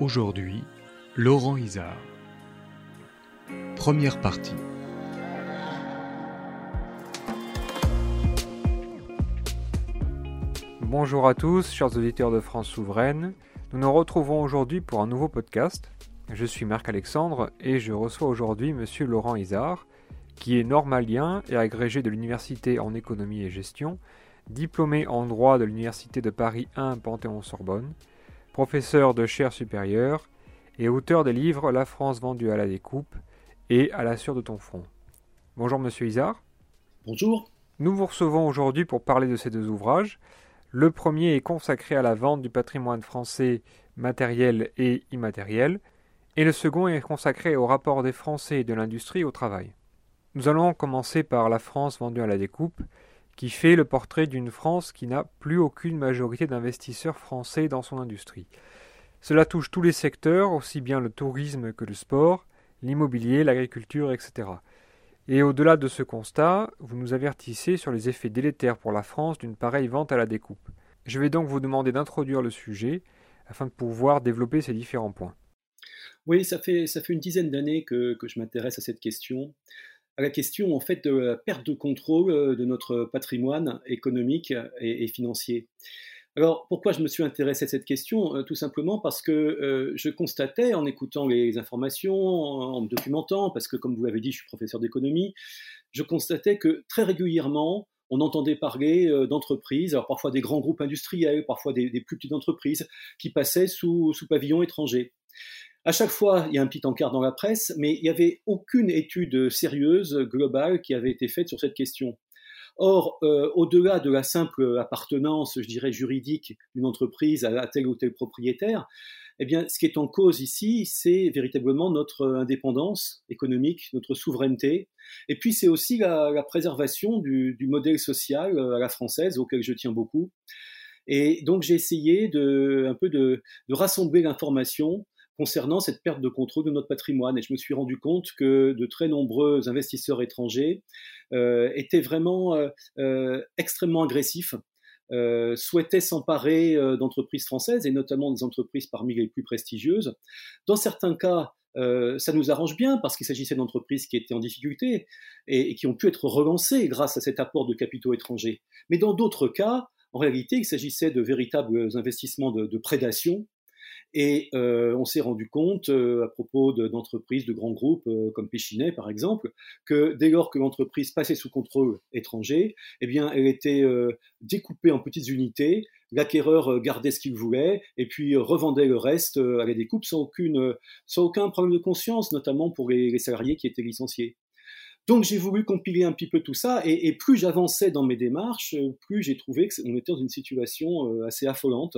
Aujourd'hui, Laurent Isard. Première partie. Bonjour à tous, chers auditeurs de France Souveraine. Nous nous retrouvons aujourd'hui pour un nouveau podcast. Je suis Marc Alexandre et je reçois aujourd'hui Monsieur Laurent Isard, qui est normalien et agrégé de l'Université en économie et gestion, diplômé en droit de l'Université de Paris 1 Panthéon-Sorbonne, professeur de chaire supérieure et auteur des livres La France vendue à la découpe et À la sueur de ton front. Bonjour Monsieur Isard. Bonjour. Nous vous recevons aujourd'hui pour parler de ces deux ouvrages. Le premier est consacré à la vente du patrimoine français matériel et immatériel, et le second est consacré au rapport des Français et de l'industrie au travail. Nous allons commencer par la France vendue à la découpe, qui fait le portrait d'une France qui n'a plus aucune majorité d'investisseurs français dans son industrie. Cela touche tous les secteurs, aussi bien le tourisme que le sport, l'immobilier, l'agriculture, etc. Et au-delà de ce constat, vous nous avertissez sur les effets délétères pour la France d'une pareille vente à la découpe. Je vais donc vous demander d'introduire le sujet afin de pouvoir développer ces différents points. Oui, ça fait, une dizaine d'années que je m'intéresse à cette question à la question en fait de la perte de contrôle euh, de notre patrimoine économique et, financier. Alors pourquoi je me suis intéressé à cette question? Euh, Tout simplement parce que euh, je constatais en écoutant les informations, en me documentant, parce que comme vous l'avez dit, je suis professeur d'économie, je constatais que très régulièrement, on entendait parler d'entreprises, alors parfois des grands groupes industriels, parfois des, plus petites entreprises, qui passaient sous, sous pavillon étranger. À chaque fois, il y a un petit encart dans la presse, mais il n'y avait aucune étude sérieuse, globale, qui avait été faite sur cette question. Or, euh, au-delà de la simple appartenance, je dirais, juridique d'une entreprise à, tel ou tel propriétaire, eh bien, ce qui est en cause ici, c'est véritablement notre indépendance économique, notre souveraineté, et puis c'est aussi la, préservation du, modèle social à la française, auquel je tiens beaucoup. Et donc, j'ai essayé de, un peu de rassembler l'information concernant cette perte de contrôle de notre patrimoine. Et je me suis rendu compte que de très nombreux investisseurs étrangers euh, étaient vraiment euh, euh, extrêmement agressifs, souhaitaient s'emparer d'entreprises françaises et notamment des entreprises parmi les plus prestigieuses. Dans certains cas, ça nous arrange bien parce qu'il s'agissait d'entreprises qui étaient en difficulté et, qui ont pu être relancées grâce à cet apport de capitaux étrangers. Mais dans d'autres cas, en réalité, il s'agissait de véritables investissements de prédation et euh, on s'est rendu compte, euh, à propos d'entreprises, de, grands groupes euh, comme Péchinet par exemple, que dès lors que l'entreprise passait sous contrôle étranger, eh bien, elle était découpée en petites unités. L'acquéreur gardait ce qu'il voulait et puis revendait le reste à la découpe sans, aucune, sans aucun problème de conscience, notamment pour les, salariés qui étaient licenciés. Donc j'ai voulu compiler un petit peu tout ça, et plus j'avançais dans mes démarches, plus j'ai trouvé qu'on était dans une situation assez affolante,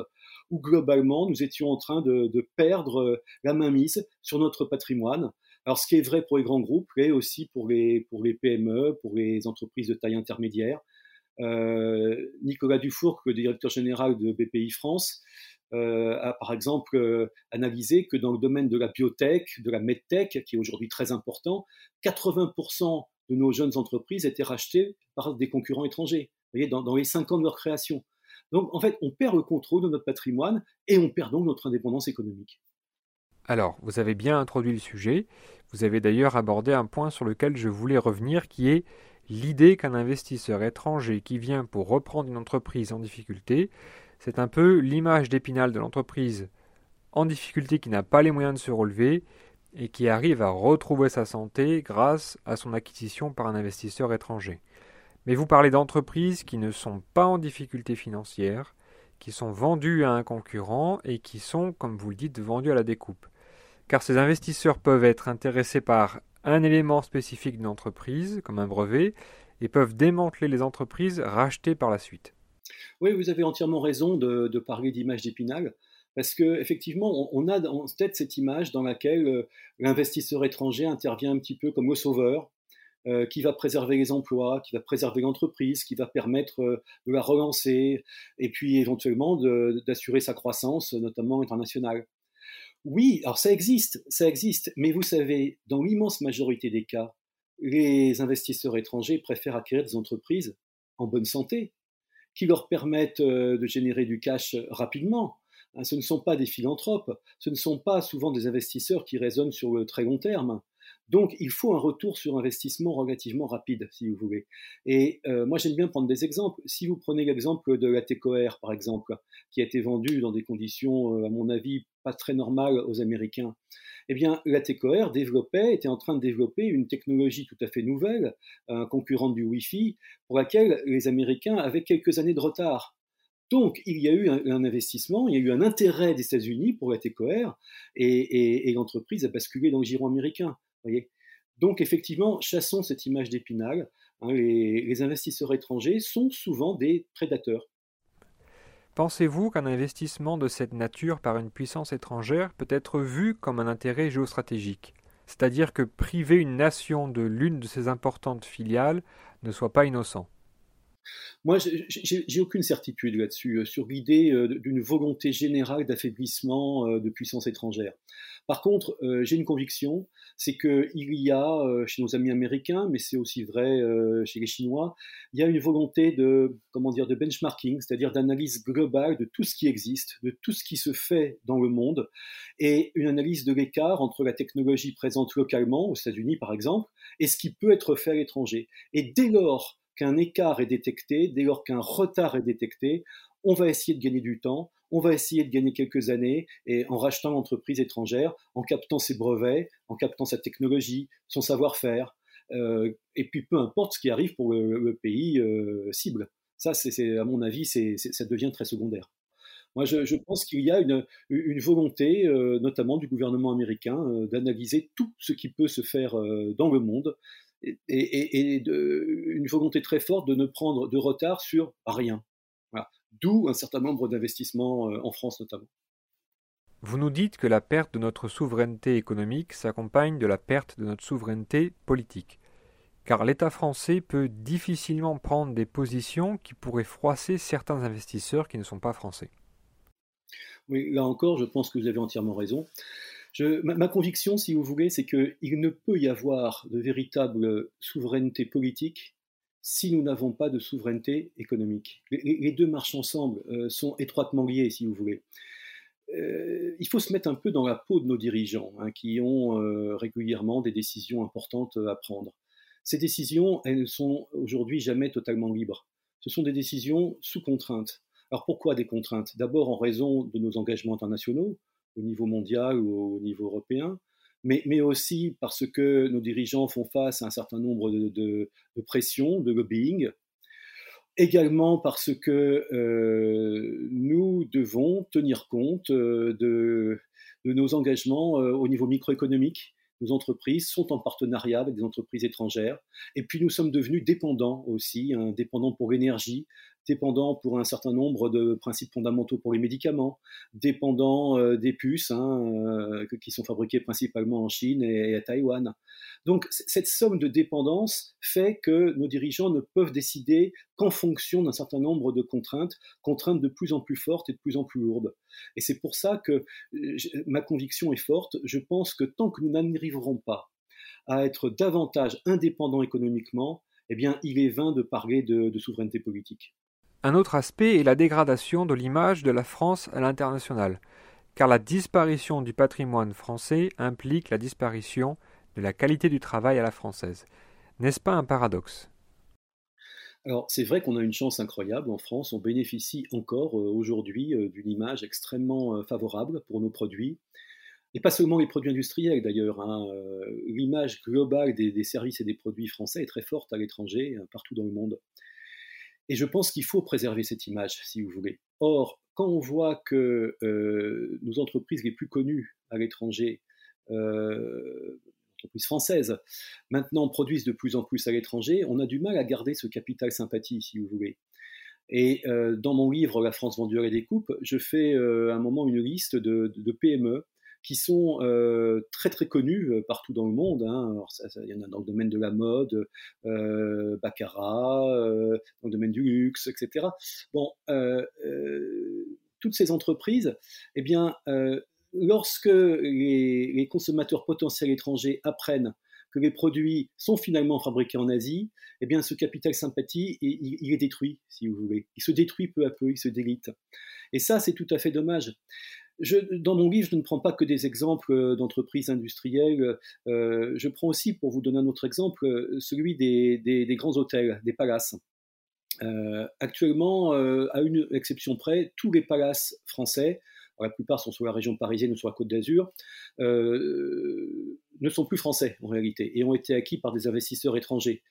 où globalement nous étions en train de, perdre euh, la mainmise sur notre patrimoine. Alors ce qui est vrai pour les grands groupes est aussi pour les, PME, pour les entreprises de taille intermédiaire. Euh, Nicolas Dufour, le directeur général de BPI France, euh, a par exemple analysé que dans le domaine de la biotech, de la medtech, qui est aujourd'hui très important, 80% de nos jeunes entreprises étaient rachetées par des concurrents étrangers. Dans, dans les cinq ans de leur création. Donc en fait, on perd le contrôle de notre patrimoine et on perd donc notre indépendance économique. Alors, vous avez bien introduit le sujet. Vous avez d'ailleurs abordé un point sur lequel je voulais revenir, qui est l'idée qu'un investisseur étranger qui vient pour reprendre une entreprise en difficulté, c'est un peu l'image d'épinal de l'entreprise en difficulté qui n'a pas les moyens de se relever et qui arrive à retrouver sa santé grâce à son acquisition par un investisseur étranger. Mais vous parlez d'entreprises qui ne sont pas en difficulté financière, qui sont vendues à un concurrent et qui sont, comme vous le dites, vendues à la découpe. Car ces investisseurs peuvent être intéressés par un élément spécifique d'une entreprise, comme un brevet, et peuvent démanteler les entreprises rachetées par la suite. Oui, vous avez entièrement raison de, parler d'image d'épinal, parce qu'effectivement, on, a en tête cette image dans laquelle euh, l'investisseur étranger intervient un petit peu comme le sauveur, euh, qui va préserver les emplois, qui va préserver l'entreprise, qui va permettre euh, de la relancer et puis éventuellement d'assurer sa croissance, notamment internationale. Oui, alors ça existe, ça existe, mais vous savez, dans l'immense majorité des cas, les investisseurs étrangers préfèrent acquérir des entreprises en bonne santé, qui leur permettent euh, de générer du cash rapidement, Hein, ce ne sont pas des philanthropes, ce ne sont pas souvent des investisseurs qui raisonnent sur le très long terme. Donc, il faut un retour sur investissement relativement rapide, si vous voulez. Et euh, moi, j'aime bien prendre des exemples. Si vous prenez l'exemple de la TCOR, par exemple, qui a été vendue dans des conditions, euh, à mon avis, pas très normales aux Américains, eh bien, la TCOR développait, était en train de développer une technologie tout à fait nouvelle, un concurrent du Wi-Fi, pour laquelle les Américains avaient quelques années de retard. Donc, il y a eu un, investissement, il y a eu un intérêt des États-Unis pour la TCOR, et, l'entreprise a basculé dans le giron américain. Voyez Donc, effectivement, chassons cette image d'épinal. Hein, les investisseurs étrangers sont souvent des prédateurs. Pensez-vous qu'un investissement de cette nature par une puissance étrangère peut être vu comme un intérêt géostratégique? C'est-à-dire que priver une nation de l'une de ses importantes filiales ne soit pas innocent moi, j'ai aucune certitude là-dessus, euh, sur l'idée euh, d'une volonté générale d'affaiblissement euh, de puissance étrangère. Par contre, j'ai une conviction, c'est qu'il y a, chez nos amis américains, mais c'est aussi vrai chez les Chinois, il y a une volonté de, de benchmarking, c'est-à-dire d'analyse globale de tout ce qui existe, de tout ce qui se fait dans le monde, et une analyse de l'écart entre la technologie présente localement, aux États-Unis par exemple, et ce qui peut être fait à l'étranger. Et dès lors qu'un écart est détecté, dès lors qu'un retard est détecté, on va essayer de gagner du temps, on va essayer de gagner quelques années et en rachetant l'entreprise étrangère, en captant ses brevets, en captant sa technologie, son savoir-faire, euh, et puis peu importe ce qui arrive pour le, pays euh, cible. Ça, c'est à mon avis, ça devient très secondaire. Moi, je, pense qu'il y a une, volonté, euh, notamment du gouvernement américain, d'analyser tout ce qui peut se faire dans le monde et, une volonté très forte de ne prendre de retard sur rien. D'où un certain nombre d'investissements euh, en France notamment. Vous nous dites que la perte de notre souveraineté économique s'accompagne de la perte de notre souveraineté politique, car l'État français peut difficilement prendre des positions qui pourraient froisser certains investisseurs qui ne sont pas français. Oui, là encore, je pense que vous avez entièrement raison ma, conviction, si vous voulez, c'est qu'il ne peut y avoir de véritable souveraineté politique si nous n'avons pas de souveraineté économique. Les, deux marchent ensemble, euh, sont étroitement liés, si vous voulez. Euh, il faut se mettre un peu dans la peau de nos dirigeants, hein, qui ont euh, régulièrement des décisions importantes à prendre. Ces décisions, elles ne sont aujourd'hui jamais totalement libres. Ce sont des décisions sous contrainte. Alors pourquoi des contraintes? D'abord en raison de nos engagements internationaux, au niveau mondial ou au niveau européen, mais, aussi parce que nos dirigeants font face à un certain nombre de, pressions, de lobbying, également parce que euh, nous devons tenir compte euh, de, de nos engagements euh, au niveau microéconomique. Nos entreprises sont en partenariat avec des entreprises étrangères. Et puis nous sommes devenus dépendants aussi, hein, dépendants pour l'énergie, dépendant pour un certain nombre de principes fondamentaux pour les médicaments, dépendant euh, des puces hein, euh, qui sont fabriquées principalement en Chine et, à Taïwan. Donc cette somme de dépendance fait que nos dirigeants ne peuvent décider qu'en fonction d'un certain nombre de contraintes, contraintes de plus en plus fortes et de plus en plus lourdes. Et c'est pour ça que ma conviction est forte. Je pense que tant que nous n'arriverons pas à être davantage indépendants économiquement, eh bien, il est vain de parler de souveraineté politique. Un autre aspect est la dégradation de l'image de la France à l'international, car la disparition du patrimoine français implique la disparition de la qualité du travail à la française. N'est-ce pas un paradoxe? Alors c'est vrai qu'on a une chance incroyable en France, on bénéficie encore euh, aujourd'hui euh, d'une image extrêmement euh, favorable pour nos produits, et pas seulement les produits industriels d'ailleurs. Hein, l'image globale des, services et des produits français est très forte à l'étranger, partout dans le monde. Et je pense qu'il faut préserver cette image, si vous voulez. Or, quand on voit que euh, nos entreprises les plus connues à l'étranger, euh, entreprises françaises, maintenant produisent de plus en plus à l'étranger, on a du mal à garder ce capital sympathie, si vous voulez. Et euh, dans mon livre La France vendue la découpe, je fais à un moment une liste de PME qui sont euh, très très connus euh, partout dans le monde. Hein. Il y en a dans le domaine de la mode, euh, Baccarat, euh, dans le domaine du luxe, etc. Bon, toutes ces entreprises, eh bien, lorsque les, les, consommateurs potentiels étrangers apprennent que les produits sont finalement fabriqués en Asie, eh bien ce capital sympathie, il, est détruit, si vous voulez. Il se détruit peu à peu, il se délite. Et ça, c'est tout à fait dommage. Dans mon livre, je ne prends pas que des exemples d'entreprises industrielles. Euh, je prends aussi, pour vous donner un autre exemple, celui des, grands hôtels, des palaces. Euh, actuellement, euh, à une exception près, tous les palaces français, la plupart sont sur la région parisienne ou sur la côte d'Azur, euh, ne sont plus français en réalité et ont été acquis par des investisseurs étrangers,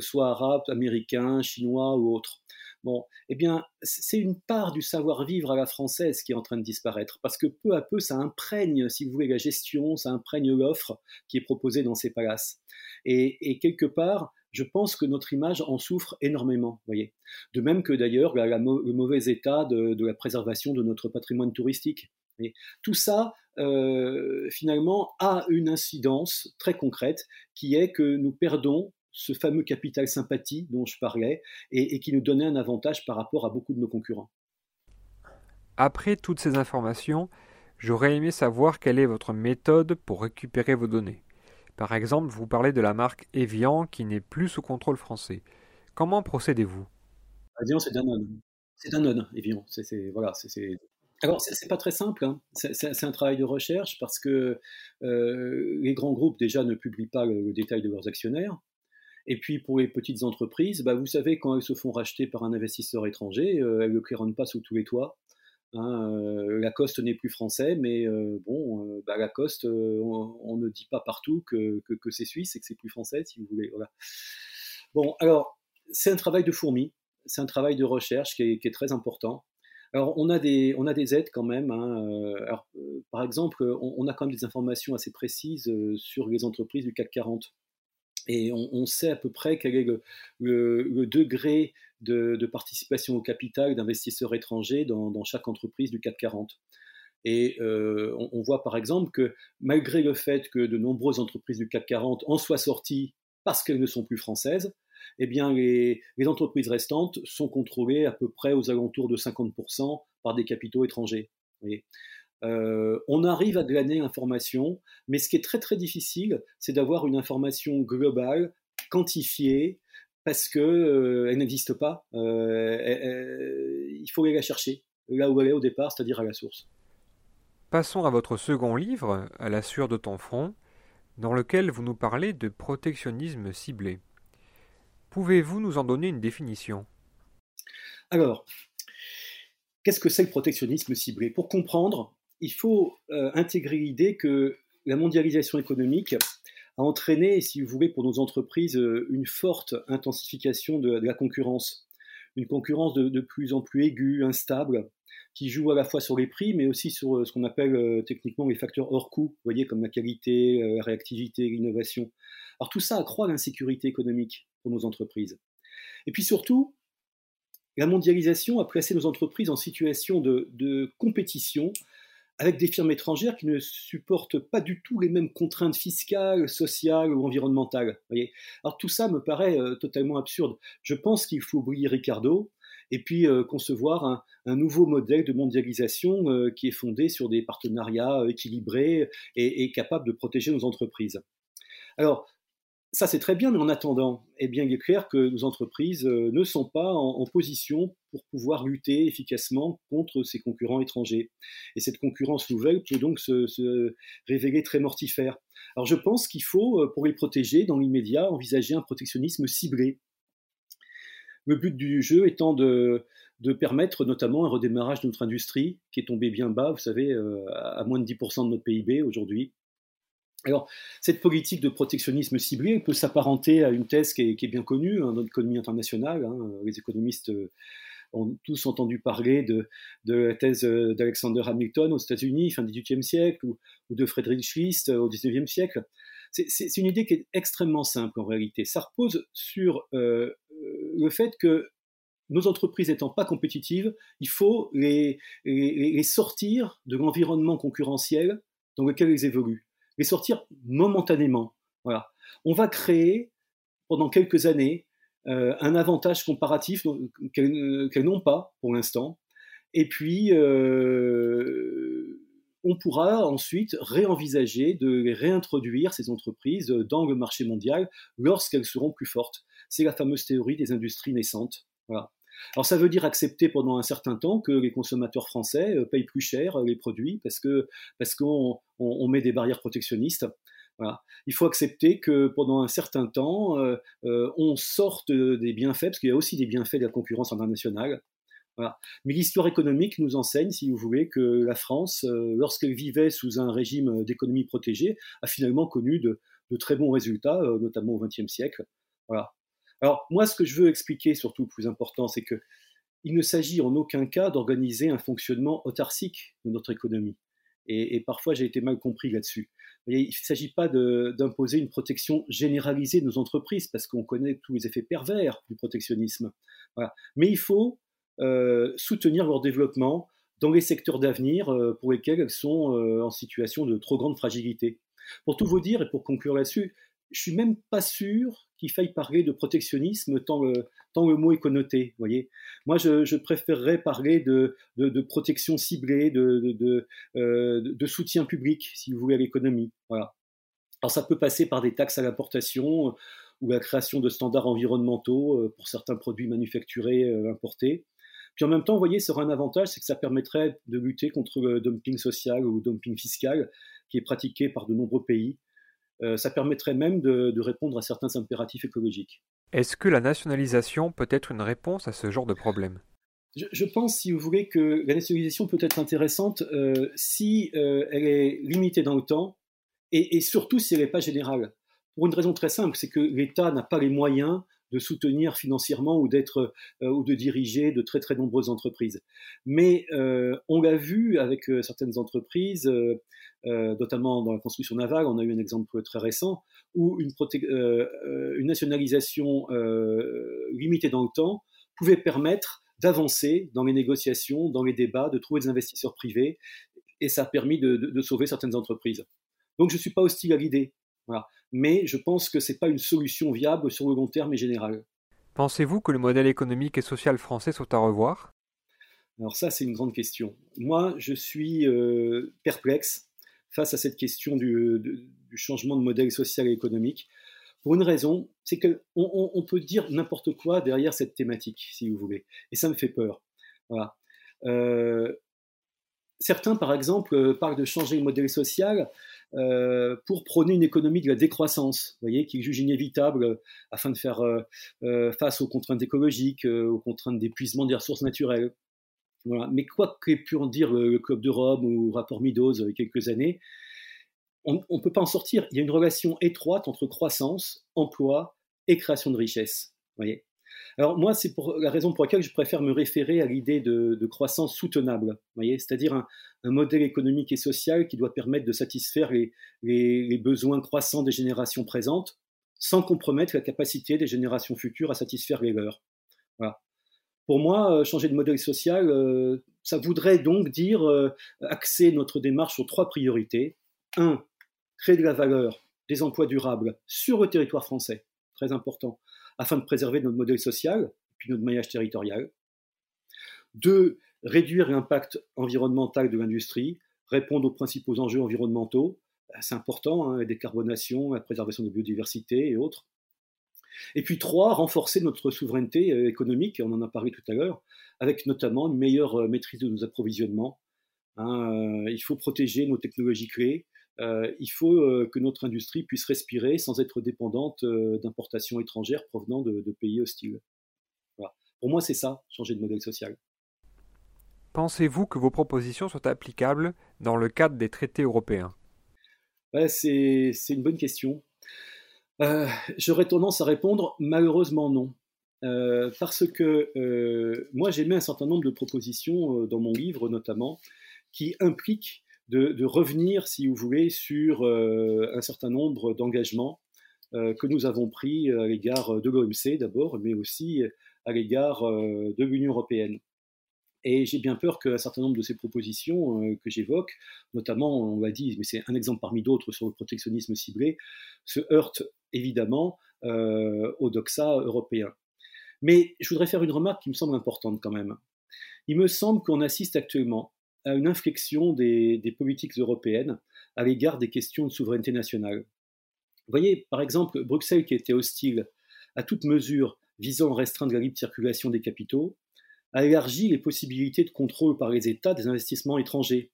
soit arabes, américains, chinois ou autres. Bon, eh bien, c'est une part du savoir-vivre à la française qui est en train de disparaître, parce que peu à peu, ça imprègne, si vous voulez, la gestion, ça imprègne l'offre qui est proposée dans ces palaces. Et, quelque part, je pense que notre image en souffre énormément, voyez. De même que d'ailleurs le mauvais état de, la préservation de notre patrimoine touristique. Et tout ça, euh, finalement, a une incidence très concrète qui est que nous perdons ce fameux capital sympathie dont je parlais et, qui nous donnait un avantage par rapport à beaucoup de nos concurrents. Après toutes ces informations, j'aurais aimé savoir quelle est votre méthode pour récupérer vos données. Par exemple, vous parlez de la marque Evian qui n'est plus sous contrôle français. Comment procédez-vous? Evian, c'est Danone. C'est Danone, Evian. C'est, voilà, c'est, Alors, c'est pas très simple. Hein. C'est un travail de recherche parce que euh, les grands groupes, déjà, ne publient pas le détail de leurs actionnaires. Et puis pour les petites entreprises, bah, vous savez, quand elles se font racheter par un investisseur étranger, euh, elles ne claironnent pas sous tous les toits. Hein, euh, Lacoste n'est plus français, mais euh, bon, bah, Lacoste, on, ne dit pas partout que, c'est suisse et que c'est plus français, si vous voulez. Bon, alors, c'est un travail de fourmi, c'est un travail de recherche qui est, très important. Alors, on a des, on a des aides quand même. Hein, alors, par exemple, on, on, a quand même des informations assez précises sur les entreprises du CAC 40. Et on, sait à peu près quel est le, degré de, participation au capital d'investisseurs étrangers dans, chaque entreprise du CAC 40. Et euh, on, voit par exemple que malgré le fait que de nombreuses entreprises du CAC 40 en soient sorties parce qu'elles ne sont plus françaises, eh bien les, les, entreprises restantes sont contrôlées à peu près aux alentours de 50% par des capitaux étrangers. Euh, on arrive à glaner l'information, mais ce qui est très très difficile, c'est d'avoir une information globale, quantifiée, parce qu'elle euh, n'existe pas. Euh, il faut aller la chercher, là où elle est au départ, c'est-à-dire à la source. Passons à votre second livre, À la sueur de ton front, dans lequel vous nous parlez de protectionnisme ciblé. Pouvez-vous nous en donner une définition? Alors, qu'est-ce que c'est le protectionnisme ciblé? Pour comprendre, il faut euh, intégrer l'idée que la mondialisation économique a entraîné, si vous voulez, pour nos entreprises, euh, une forte intensification de, la concurrence. Une concurrence de, plus en plus aiguë, instable, qui joue à la fois sur les prix, mais aussi sur euh, ce qu'on appelle techniquement les facteurs hors coût, voyez, comme la qualité, la réactivité, l'innovation. Alors tout ça accroît l'insécurité économique pour nos entreprises. Et puis surtout, la mondialisation a placé nos entreprises en situation de compétition avec des firmes étrangères qui ne supportent pas du tout les mêmes contraintes fiscales, sociales ou environnementales. Alors tout ça me paraît euh, totalement absurde. Je pense qu'il faut oublier Ricardo et puis euh, concevoir un, un, nouveau modèle de mondialisation euh, qui est fondé sur des partenariats équilibrés et, et capables de protéger nos entreprises. Alors, ça, c'est très bien, mais en attendant, eh bien, il est clair que nos entreprises euh, ne sont pas en, position pour pouvoir lutter efficacement contre ces concurrents étrangers. Et cette concurrence nouvelle peut donc se, révéler très mortifère. Alors, je pense qu'il faut, euh, pour les protéger, dans l'immédiat, envisager un protectionnisme ciblé. Le but du jeu étant de, permettre notamment un redémarrage de notre industrie, qui est tombée bien bas, vous savez, euh, à moins de 10% de notre PIB aujourd'hui, alors, cette politique de protectionnisme ciblé peut s'apparenter à une thèse qui est, bien connue hein, dans l'économie internationale. Hein. Les économistes euh, ont tous entendu parler de, la thèse euh, d'Alexander Hamilton aux États-Unis, fin du XVIIIe siècle, ou, de Friedrich List euh, au XIXe siècle. C'est une idée qui est extrêmement simple en réalité. Ça repose sur le fait que nos entreprises n'étant pas compétitives, il faut les sortir de l'environnement concurrentiel dans lequel elles évoluent les sortir momentanément. On va créer pendant quelques années euh, un avantage comparatif qu'elles n'ont pas pour l'instant. Et puis, euh, on pourra ensuite réenvisager de réintroduire ces entreprises dans le marché mondial lorsqu'elles seront plus fortes. C'est la fameuse théorie des industries naissantes. Voilà. Alors ça veut dire accepter pendant un certain temps que les consommateurs français euh, payent plus cher les produits parce que parce qu'on on, met des barrières protectionnistes. Voilà. Il faut accepter que pendant un certain temps, euh, euh, on sorte des bienfaits, parce qu'il y a aussi des bienfaits de la concurrence internationale. Voilà. Mais l'histoire économique nous enseigne, si vous voulez, que la France, lorsqu'elle vivait sous un régime d'économie protégée, a finalement connu de, de très bons résultats, notamment au XXe siècle. Voilà. Alors moi, ce que je veux expliquer, surtout le plus important, c'est que il ne s'agit en aucun cas d'organiser un fonctionnement autarcique de notre économie. Et, parfois, j'ai été mal compris là-dessus. Il ne s'agit pas d'imposer une protection généralisée de nos entreprises, parce qu'on connaît tous les effets pervers du protectionnisme. Mais il faut euh, soutenir leur développement dans les secteurs d'avenir euh, pour lesquels elles sont euh, en situation de trop grande fragilité. Pour tout vous dire, et pour conclure là-dessus, je suis même pas sûr qu'il faille parler de protectionnisme tant le, le mot est connoté. Voyez, moi je, préférerais parler de, protection ciblée, de, euh, de, soutien public, si vous voulez, à l'économie. Voilà. Alors ça peut passer par des taxes à l'importation euh, ou la création de standards environnementaux euh, pour certains produits manufacturés importés. Puis en même temps, vous voyez, ça aura un avantage, c'est que ça permettrait de lutter contre le dumping social ou dumping fiscal qui est pratiqué par de nombreux pays ça permettrait même de, répondre à certains impératifs écologiques. Est-ce que la nationalisation peut être une réponse à ce genre de problème? Je, pense, si vous voulez, que la nationalisation peut être intéressante euh, si euh, elle est limitée dans le temps et, et surtout si elle n'est pas générale. Pour une raison très simple, c'est que l'État n'a pas les moyens de soutenir financièrement ou d'être euh, ou de diriger de très très nombreuses entreprises. Mais euh, on l'a vu avec euh, certaines entreprises, notamment dans la construction navale, on a eu un exemple très récent où une, une nationalisation limitée dans le temps pouvait permettre d'avancer dans les négociations, dans les débats, de trouver des investisseurs privés, et ça a permis de, de sauver certaines entreprises. Donc je ne suis pas hostile à l'idée. Voilà mais je pense que ce n'est pas une solution viable sur le long terme et général. Pensez-vous que le modèle économique et social français soit à revoir? Alors ça, c'est une grande question. Moi, je suis euh, perplexe face à cette question du, changement de modèle social et économique, pour une raison, c'est qu'on on, peut dire n'importe quoi derrière cette thématique, si vous voulez, et ça me fait peur. Voilà. Euh, certains, par exemple, parlent de changer le modèle social euh, pour prôner une économie de la décroissance, voyez, qu'ils jugent inévitable euh, afin de faire euh, face aux contraintes écologiques, aux contraintes d'épuisement des ressources naturelles. Voilà. Mais quoi qu'ait pu en dire le, Club de Rome ou le rapport Meadows il y a quelques années, on ne peut pas en sortir. Il y a une relation étroite entre croissance, emploi et création de richesse. Voyez alors moi, c'est pour la raison pour laquelle je préfère me référer à l'idée de, croissance soutenable, c'est-à-dire un, modèle économique et social qui doit permettre de satisfaire les, besoins croissants des générations présentes, sans compromettre la capacité des générations futures à satisfaire les leurs. Pour moi, euh, changer de modèle social, euh, ça voudrait donc dire euh, axer notre démarche sur trois priorités. Un, créer de la valeur, des emplois durables sur le territoire français, très important afin de préserver notre modèle social, puis notre maillage territorial. Deux, réduire l'impact environnemental de l'industrie, répondre aux principaux enjeux environnementaux, bah, c'est important, hein, la décarbonation, la préservation de la biodiversité et autres. Et puis trois, renforcer notre souveraineté euh, économique, on en a parlé tout à l'heure, avec notamment une meilleure euh, maîtrise de nos approvisionnements. Hein, euh, il faut protéger nos technologies clés, euh, il faut euh, que notre industrie puisse respirer sans être dépendante euh, d'importations étrangères provenant de, pays hostiles. Pour moi, c'est ça, changer de modèle social. Pensez-vous que vos propositions soient applicables dans le cadre des traités européens? C'est une bonne question. J'aurais tendance à répondre malheureusement non. parce que moi j'ai mis un certain nombre de propositions dans mon livre notamment qui impliquent de, revenir, si vous voulez, sur euh, un certain nombre d'engagements euh, que nous avons pris à l'égard de l'OMC d'abord, mais aussi à l'égard euh, de l'Union européenne. Et j'ai bien peur qu'un certain nombre de ces propositions que j'évoque, notamment, on l'a dit, mais c'est un exemple parmi d'autres sur le protectionnisme ciblé, se heurtent évidemment au doxa européen. Mais je voudrais faire une remarque qui me semble importante quand même. Il me semble qu'on assiste actuellement à une inflexion des, politiques européennes à l'égard des questions de souveraineté nationale. Vous voyez, par exemple, Bruxelles, qui était hostile à toute mesure visant à restreindre la libre circulation des capitaux, a élargi les possibilités de contrôle par les États des investissements étrangers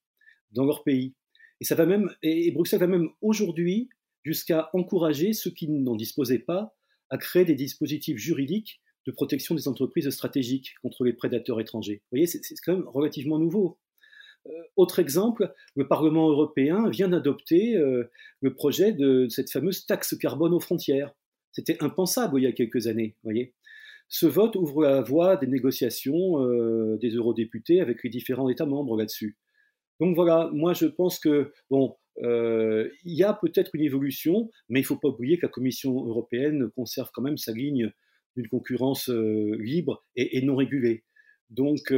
dans leur pays. Et, ça va même, et Bruxelles va même aujourd'hui jusqu'à encourager ceux qui n'en disposaient pas à créer des dispositifs juridiques de protection des entreprises stratégiques contre les prédateurs étrangers. Vous voyez, c'est quand même relativement nouveau. Euh, autre exemple, le Parlement européen vient d'adopter euh, le projet de cette fameuse taxe carbone aux frontières. C'était impensable il y a quelques années. Voyez. Ce vote ouvre la voie des négociations euh, des eurodéputés avec les différents États membres là-dessus. Donc voilà, moi je pense que bon, il y a peut-être une évolution, mais il ne faut pas oublier que la Commission européenne conserve quand même sa ligne d'une concurrence libre et, et, non régulée. Donc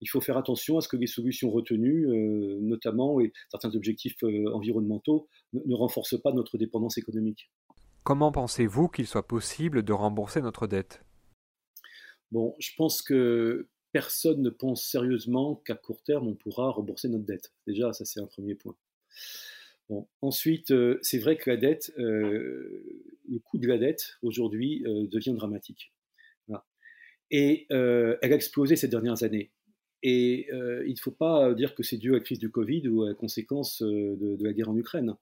il faut faire attention à ce que les solutions retenues, euh, notamment et certains objectifs euh, environnementaux, ne, renforcent pas notre dépendance économique. Comment pensez-vous qu'il soit possible de rembourser notre dette? Bon, je pense que personne ne pense sérieusement qu'à court terme on pourra rembourser notre dette. Déjà, ça c'est un premier point. Bon, ensuite, euh, c'est vrai que la dette, le coût de la dette aujourd'hui devient dramatique. Et elle a explosé ces dernières années. Et euh, il ne faut pas dire que c'est dû à la crise du Covid ou à la conséquence euh, de, la guerre en Ukraine.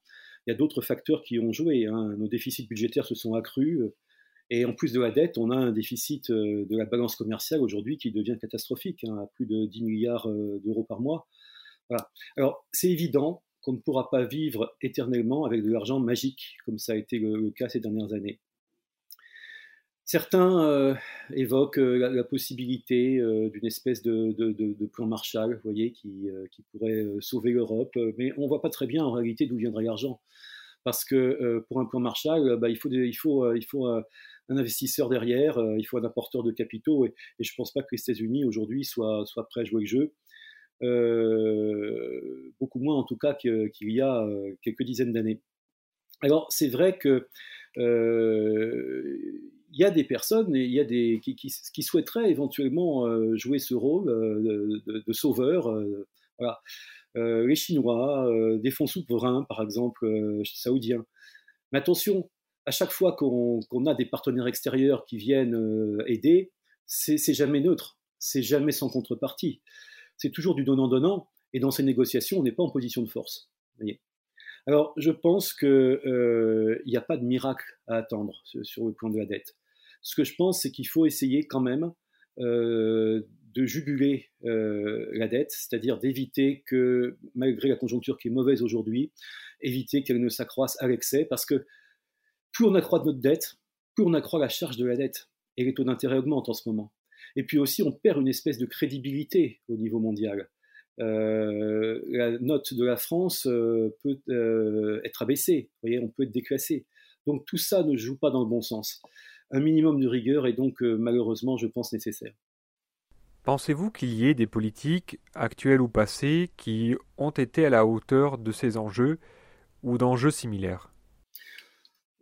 Il y a d'autres facteurs qui ont joué. Hein. Nos déficits budgétaires se sont accrus. Et en plus de la dette, on a un déficit euh, de la balance commerciale aujourd'hui qui devient catastrophique, hein, à plus de 10 milliards d'euros par mois. Alors, c'est évident qu'on ne pourra pas vivre éternellement avec de l'argent magique, comme ça a été le cas ces dernières années. Certains euh, évoquent euh, la, possibilité euh, d'une espèce de, plan Marshall, vous voyez, qui, pourrait sauver l'Europe, mais on ne voit pas très bien en réalité d'où viendrait l'argent. Parce que pour un plan Marshall, bah, il faut, un investisseur derrière, il faut un apporteur de capitaux, et, je ne pense pas que les États-Unis aujourd'hui soient, soient, prêts à jouer le jeu. beaucoup moins en tout cas qu'il y a quelques dizaines d'années. Alors c'est vrai que il y a des personnes et il y a des, qui, souhaiteraient éventuellement euh, jouer ce rôle euh, de, sauveur. Euh, voilà. les Chinois, des fonds souverains, par exemple, saoudiens. Mais attention, à chaque fois qu'on a des partenaires extérieurs qui viennent aider, c'est jamais neutre, c'est jamais sans contrepartie. C'est toujours du donnant-donnant, et dans ces négociations, on n'est pas en position de force. Alors, je pense qu'il n'y a pas de miracle à attendre sur le plan de la dette. Ce que je pense, c'est qu'il faut essayer quand même euh, de juguler euh, la dette, c'est-à-dire d'éviter que, malgré la conjoncture qui est mauvaise aujourd'hui, éviter qu'elle ne s'accroisse à l'excès, parce que plus on accroît notre dette, plus on accroît la charge de la dette, et les taux d'intérêt augmentent en ce moment. Et puis aussi, on perd une espèce de crédibilité au niveau mondial. Euh, la note de la France peut être abaissée, on peut être déclassé. Donc tout ça ne joue pas dans le bon sens un minimum de rigueur est donc euh, malheureusement, je pense, nécessaire. Pensez-vous qu'il y ait des politiques, actuelles ou passées, qui ont été à la hauteur de ces enjeux ou d'enjeux similaires?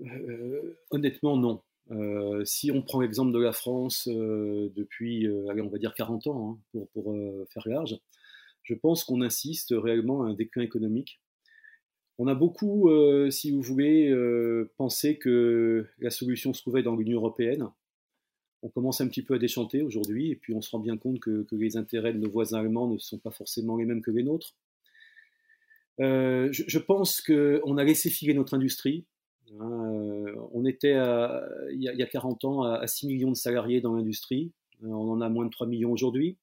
Euh, Honnêtement, non. Euh, si on prend l'exemple de la France depuis, allez, on va dire 40 ans, hein, pour, pour faire large, je pense qu'on insiste réellement à un déclin économique on a beaucoup, euh, si vous voulez, euh, pensé que la solution se trouvait dans l'Union européenne. On commence un petit peu à déchanter aujourd'hui, et puis on se rend bien compte que, les intérêts de nos voisins allemands ne sont pas forcément les mêmes que les nôtres. Euh, je, pense qu'on a laissé filer notre industrie. Hein, on était, il, y a, 40 ans, à 6 millions de salariés dans l'industrie. On en a moins de 3 millions aujourd'hui.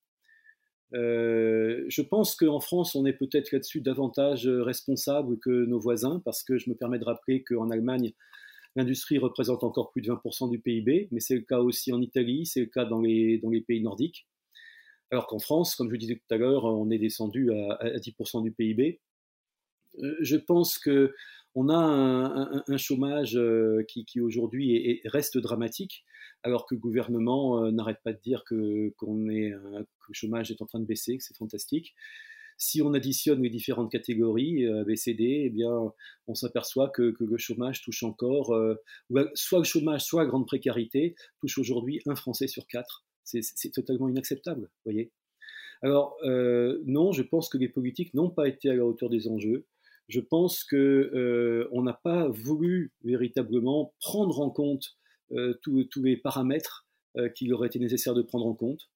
Euh, je pense qu'en France, on est peut-être là-dessus davantage responsable que nos voisins, parce que je me permets de rappeler qu'en Allemagne, l'industrie représente encore plus de 20% du PIB, mais c'est le cas aussi en Italie, c'est le cas dans les, pays nordiques. Alors qu'en France, comme je disais tout à l'heure, on est descendu à, 10% du PIB. Euh, je pense que on a un, chômage euh, qui, aujourd'hui reste dramatique, alors que le gouvernement euh, n'arrête pas de dire que, est, le chômage est en train de baisser, que c'est fantastique. Si on additionne les différentes catégories euh, B, C, D, eh bien, on s'aperçoit que, le chômage touche encore, soit le chômage, soit la grande précarité, touche aujourd'hui un Français sur quatre. C'est, totalement inacceptable, voyez. Alors non, je pense que les politiques n'ont pas été à la hauteur des enjeux. Je pense qu'on n'a pas voulu véritablement prendre en compte tous les paramètres qu'il aurait été nécessaire de prendre en compte.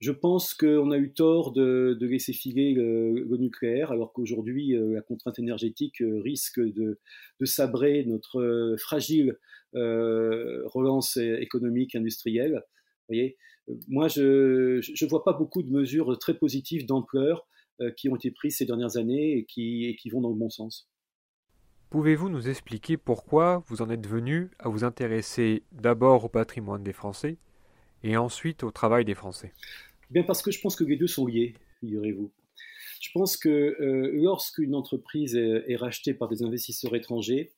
Je pense qu'on a eu tort de, laisser filer le, nucléaire, alors qu'aujourd'hui, euh, la contrainte énergétique euh, risque de, sabrer notre euh, fragile relance économique, industrielle. voyez? Moi, je ne vois pas beaucoup de mesures très positives d'ampleur qui ont été prises ces dernières années et qui, et qui vont dans le bon sens. Pouvez-vous nous expliquer pourquoi vous en êtes venu à vous intéresser d'abord au patrimoine des Français et ensuite au travail des Français? Bien parce que je pense que les deux sont liés, figurez-vous. Je pense que euh, lorsqu'une entreprise est, rachetée par des investisseurs étrangers,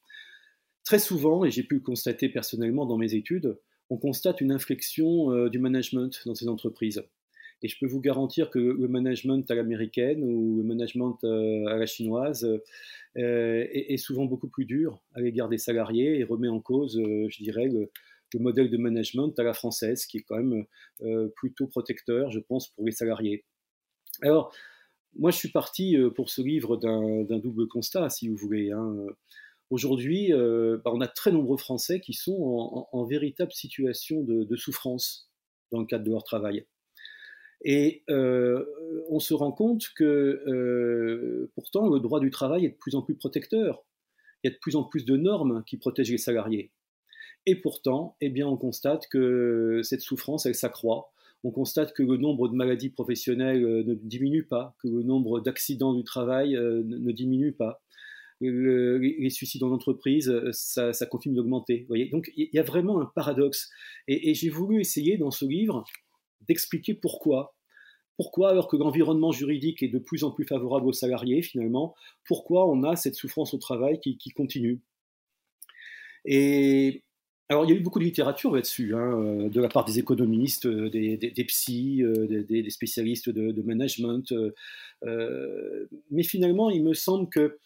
très souvent, et j'ai pu le constater personnellement dans mes études, on constate une inflexion euh, du management dans ces entreprises. Et je peux vous garantir que le management à l'américaine ou le management euh, à la chinoise est, est, souvent beaucoup plus dur à l'égard des salariés et remet en cause, je dirais, le, le modèle de management à la française, qui est quand même euh, plutôt protecteur, je pense, pour les salariés. Alors, moi, je suis parti euh, pour ce livre d'un double constat, si vous voulez. Hein. Aujourd'hui, euh, bah, on a très nombreux Français qui sont en, véritable situation de, souffrance dans le cadre de leur travail. Et on se rend compte que pourtant le droit du travail est de plus en plus protecteur. Il y a de plus en plus de normes qui protègent les salariés. Et pourtant, eh bien, on constate que cette souffrance, elle s'accroît. On constate que le nombre de maladies professionnelles euh, ne diminue pas, que le nombre d'accidents du travail euh, ne diminue pas. les suicides en entreprise, euh, ça, continue d'augmenter. Donc il y a vraiment un paradoxe. Et, j'ai voulu essayer dans ce livre d'expliquer pourquoi. Pourquoi, alors que l'environnement juridique est de plus en plus favorable aux salariés, finalement, pourquoi on a cette souffrance au travail qui, continue? Et alors, il y a eu beaucoup de littérature là-dessus, hein, euh, de la part des économistes, euh, des, des, psys, euh, des, spécialistes de, management. mais finalement, il me semble que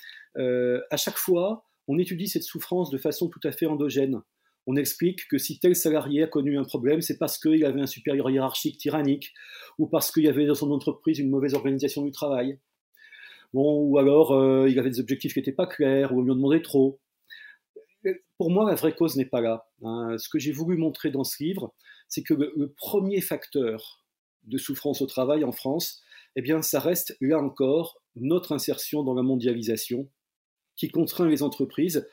à chaque fois, on étudie cette souffrance de façon tout à fait endogène. On explique que si tel salarié a connu un problème, c'est parce qu'il avait un supérieur hiérarchique tyrannique, ou parce qu'il y avait dans son entreprise une mauvaise organisation du travail. Bon, ou alors il avait des objectifs qui n'étaient pas clairs, ou on lui en demandait trop pour moi, la vraie cause n'est pas là. Hein. Ce que j'ai voulu montrer dans ce livre, c'est que le, premier facteur de souffrance au travail en France, eh bien, ça reste là encore notre insertion dans la mondialisation qui contraint les entreprises,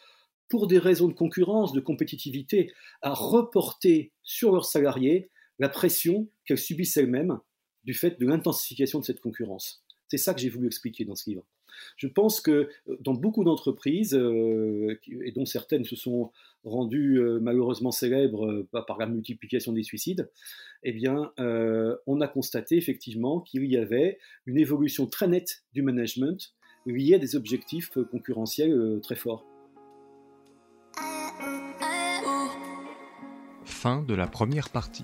pour des raisons de concurrence, de compétitivité, à reporter sur leurs salariés la pression qu'elles subissent elles-mêmes du fait de l'intensification de cette concurrence. C'est ça que j'ai voulu expliquer dans ce livre. Je pense que euh, dans beaucoup d'entreprises, euh, et dont certaines se sont rendues euh, malheureusement célèbres par la multiplication des suicides, eh bien, on a constaté effectivement qu'il y avait une évolution très nette du management liée à des objectifs concurrentiels très forts. Fin de la première partie.